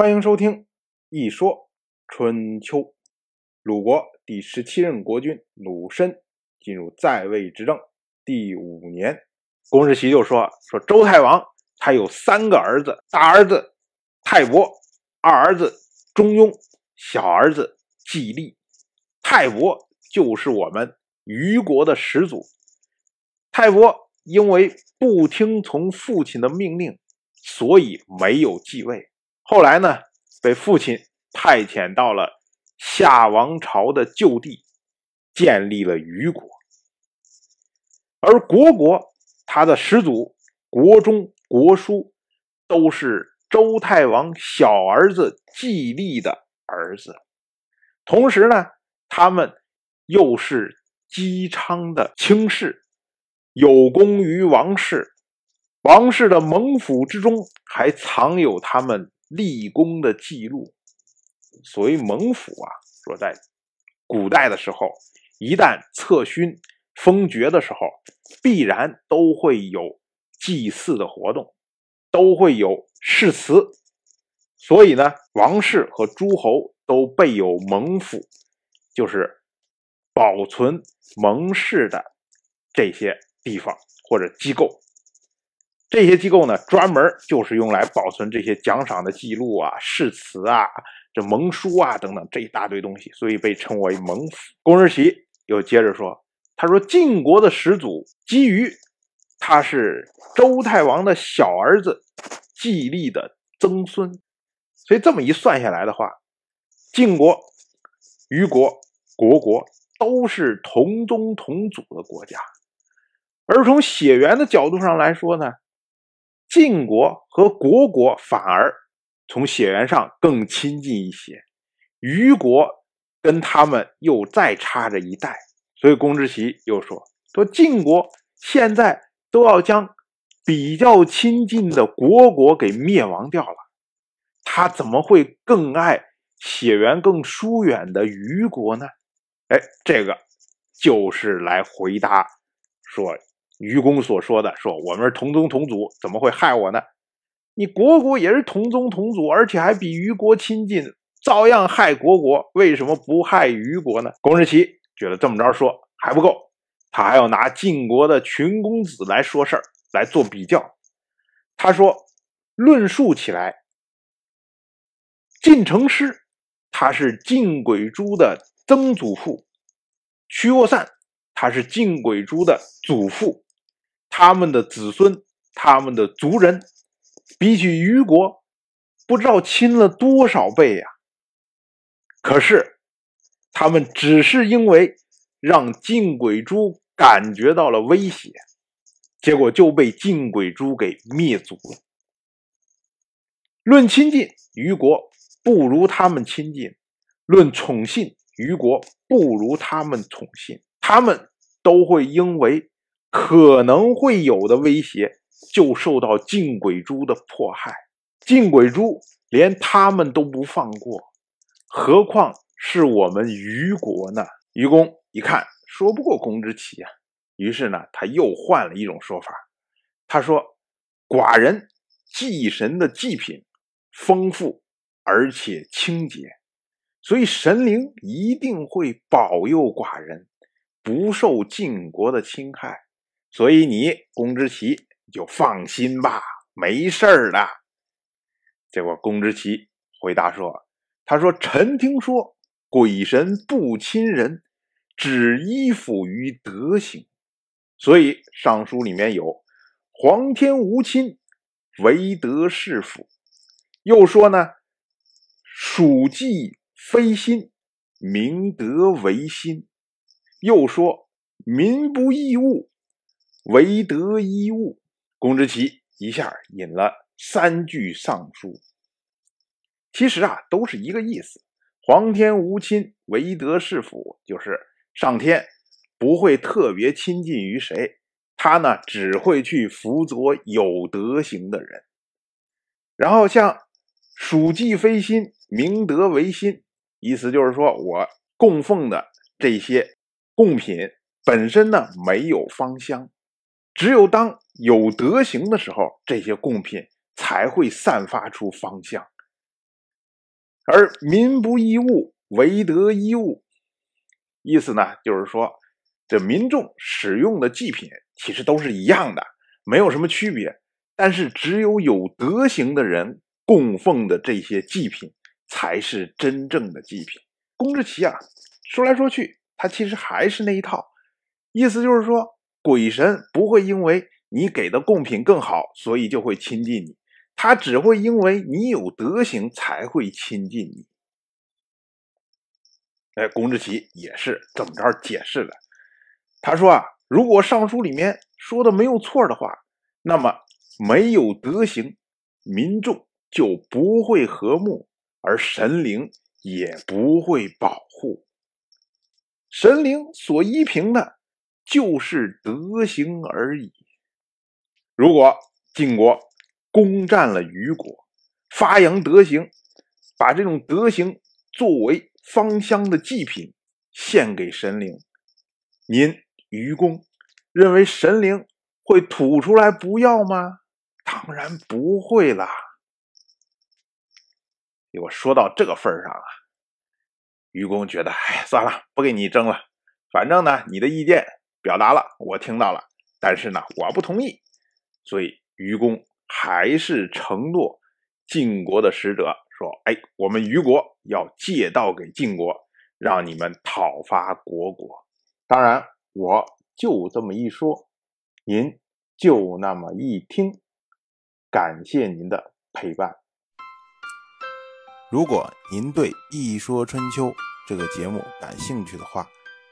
欢迎收听《一说春秋》。鲁国第十七任国君鲁申进入在位执政第五年，公世袭就说：“说周太王他有三个儿子，大儿子泰伯，二儿子中庸，小儿子季历。泰伯就是我们虞国的始祖。泰伯因为不听从父亲的命令，所以没有继位。”后来呢，被父亲派遣到了夏王朝的旧地，建立了虞国。而国国他的始祖国中、国叔都是周太王小儿子季历的儿子，同时呢，他们又是姬昌的卿士，有功于王室。王室的盟府之中还藏有他们。立功的记录，所谓盟府啊，说在古代的时候，一旦册勋封爵的时候，必然都会有祭祀的活动，都会有誓词，所以呢，王室和诸侯都备有盟府，就是保存盟誓的这些地方或者机构。这些机构呢，专门就是用来保存这些奖赏的记录啊、誓词啊、这盟书啊等等这一大堆东西，所以被称为盟府。公世奇又接着说：“他说晋国的始祖姬于，他是周太王的小儿子季历的曾孙，所以这么一算下来的话，晋国、虞国、国国都是同宗同祖的国家。而从血缘的角度上来说呢？”晋国和国国反而从血缘上更亲近一些，虞国跟他们又再差着一代，所以公之奇又说：“说晋国现在都要将比较亲近的国国给灭亡掉了，他怎么会更爱血缘更疏远的虞国呢？”哎，这个就是来回答说。愚公所说的说我们是同宗同祖，怎么会害我呢？你国国也是同宗同祖，而且还比虞国亲近，照样害国国，为什么不害虞国呢？公世奇觉得这么着说还不够，他还要拿晋国的群公子来说事儿，来做比较。他说，论述起来，晋成师他是晋轨珠的曾祖父，屈沃散他是晋轨珠的祖父。他们的子孙，他们的族人，比起虞国，不知道亲了多少倍呀。可是，他们只是因为让晋鬼珠感觉到了威胁，结果就被晋鬼珠给灭族了。论亲近，虞国不如他们亲近；论宠信，虞国不如他们宠信。他们都会因为。可能会有的威胁，就受到晋鬼珠的迫害。晋鬼珠连他们都不放过，何况是我们虞国呢？愚公一看，说不过公之奇啊，于是呢，他又换了一种说法。他说：“寡人祭神的祭品丰富而且清洁，所以神灵一定会保佑寡人，不受晋国的侵害。”所以你公之奇就放心吧，没事儿的。结果公之奇回答说：“他说臣听说鬼神不亲人，只依附于德行。所以尚书里面有‘皇天无亲，唯德是辅’。又说呢，‘属稷非心，明德为心’。又说‘民不义物’。”唯德一物，公之奇一下引了三句尚书。其实啊，都是一个意思。皇天无亲，唯德是辅，就是上天不会特别亲近于谁，他呢只会去辅佐有德行的人。然后像属稷非心，明德为心，意思就是说我供奉的这些贡品本身呢没有芳香。只有当有德行的时候，这些贡品才会散发出芳香。而民不异物，唯德一物。意思呢，就是说，这民众使用的祭品其实都是一样的，没有什么区别。但是，只有有德行的人供奉的这些祭品，才是真正的祭品。公之奇啊，说来说去，他其实还是那一套，意思就是说，鬼神不会因为你给的贡品更好，所以就会亲近你，他只会因为你有德行才会亲近你。哎，龚志奇也是这么着解释的。他说啊，如果上书里面说的没有错的话，那么没有德行，民众就不会和睦，而神灵也不会保护。神灵所依凭的，就是德行而已。如果晋国攻占了虞国，发扬德行，把这种德行作为。芳香的祭品献给神灵，您愚公认为神灵会吐出来不要吗？当然不会啦。结果说到这个份上啊，愚公觉得，哎，算了，不跟你争了。反正呢，你的意见表达了，我听到了，但是呢，我不同意。所以愚公还是承诺晋国的使者。说：“哎，我们虞国要借道给晋国，让你们讨伐虢国。当然，我就这么一说，您就那么一听。感谢您的陪伴。如果您对《一说春秋》这个节目感兴趣的话，